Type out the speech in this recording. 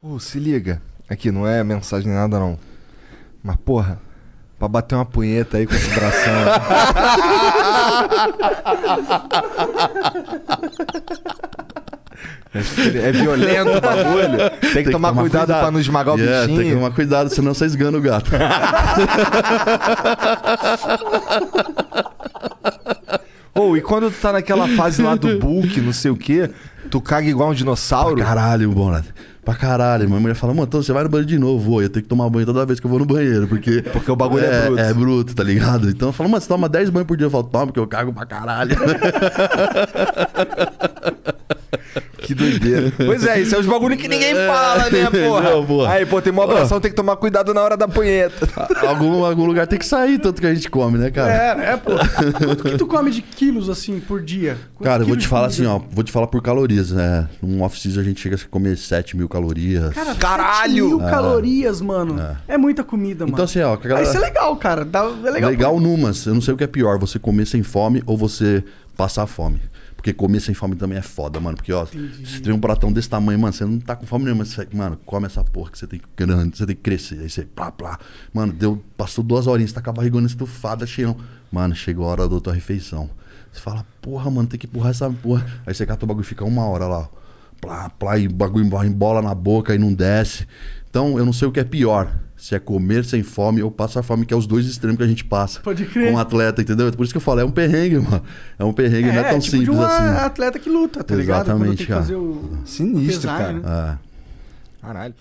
Ô, se liga. Aqui, não é mensagem nem nada, não. Mas, porra, pra bater uma punheta aí com esse bração. é violento o bagulho. Tem que, tomar, cuidado, pra não esmagar o Yeah, bichinho. Tem que tomar cuidado, senão você esgana o gato. Ou e quando tu tá naquela fase lá do bulk, não sei o quê, tu caga igual um dinossauro? Pra caralho, bom, Pra caralho. Minha mulher fala, mano, então você vai no banheiro de novo? Vou, eu tenho que tomar banho toda vez que eu vou no banheiro, porque... Porque o bagulho é bruto. É bruto, tá ligado? Então eu falo, mano, você toma 10 banhos por dia? Eu falo, toma, porque eu cago pra caralho. Que doideira. Pois é, isso é os bagulho que ninguém fala, né, porra? Não, porra. Aí, pô, tem uma abração, tem que tomar cuidado na hora da punheta. algum, algum lugar tem que sair, tanto que a gente come, né, cara? É, né, pô? Quanto que tu come de quilos, assim, por dia? Quantos Cara, eu vou te falar assim, ó. Vou te falar por calorias, né? Num off-season a gente chega a comer 7 mil calorias. Cara, Caralho! 7 mil calorias, mano. É. muita comida, mano. Então, assim, ó, Ah, Isso é legal, cara. Dá, é legal. Legal numas. Eu não sei o que é pior, você comer sem fome ou você passar fome. Porque comer sem fome também é foda, mano. Porque, ó, você tem um pratão desse tamanho, mano, você não tá com fome nenhuma. Você, mano, come essa porra que você tem que grande, você tem que crescer. Aí você, plá, plá. Mano, deu, passou duas horinhas, você tá com a barrigona estufada, cheio. Mano, chegou a hora da tua refeição. Você fala, porra, mano, tem que empurrar essa porra. Aí você cata o bagulho e fica uma hora lá, ó. Plá, plá, e o bagulho embola na boca e não desce. Então, eu não sei o que é pior. Se é comer sem fome ou passar fome, que é os dois extremos que a gente passa. Pode crer. Com um atleta, entendeu? Por isso que eu falo, é um perrengue, mano. É um perrengue, não é tão tipo simples de uma assim. atleta que luta, tá ligado? Exatamente, tem que cara. fazer o... Sinistro, pesar, cara. né? É. Caralho.